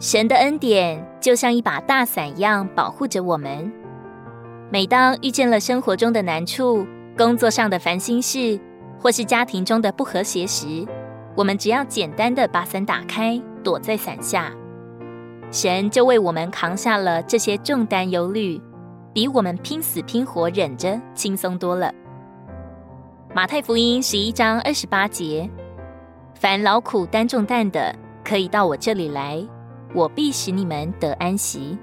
神的恩典就像一把大伞一样保护着我们。每当遇见了生活中的难处、工作上的烦心事，或是家庭中的不和谐时，我们只要简单的把伞打开，躲在伞下，神就为我们扛下了这些重担忧虑，比我们拼死拼活忍着轻松多了。马太福音十一章二十八节：凡劳苦担重担的，可以到我这里来，我必使你们得安息。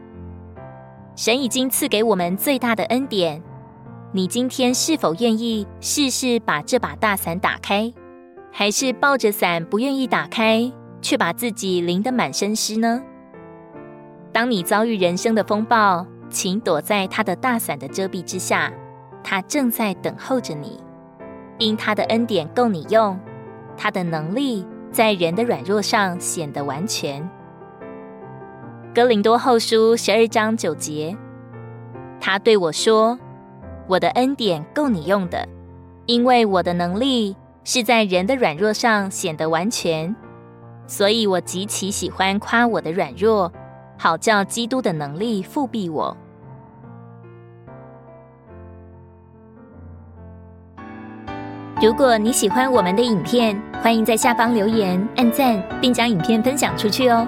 神已经赐给我们最大的恩典，你今天是否愿意试试把这把大伞打开，还是抱着伞不愿意打开，却把自己淋得满身湿呢？当你遭遇人生的风暴，请躲在他的大伞的遮蔽之下，他正在等候着你，因他的恩典够你用，他的能力在人的软弱上显得完全。哥林多后书十二章九节，他对我说：“我的恩典够你用的，因为我的能力是在人的软弱上显得完全。所以我极其喜欢夸我的软弱，好叫基督的能力覆庇我。”如果你喜欢我们的影片，欢迎在下方留言、按赞，并将影片分享出去哦。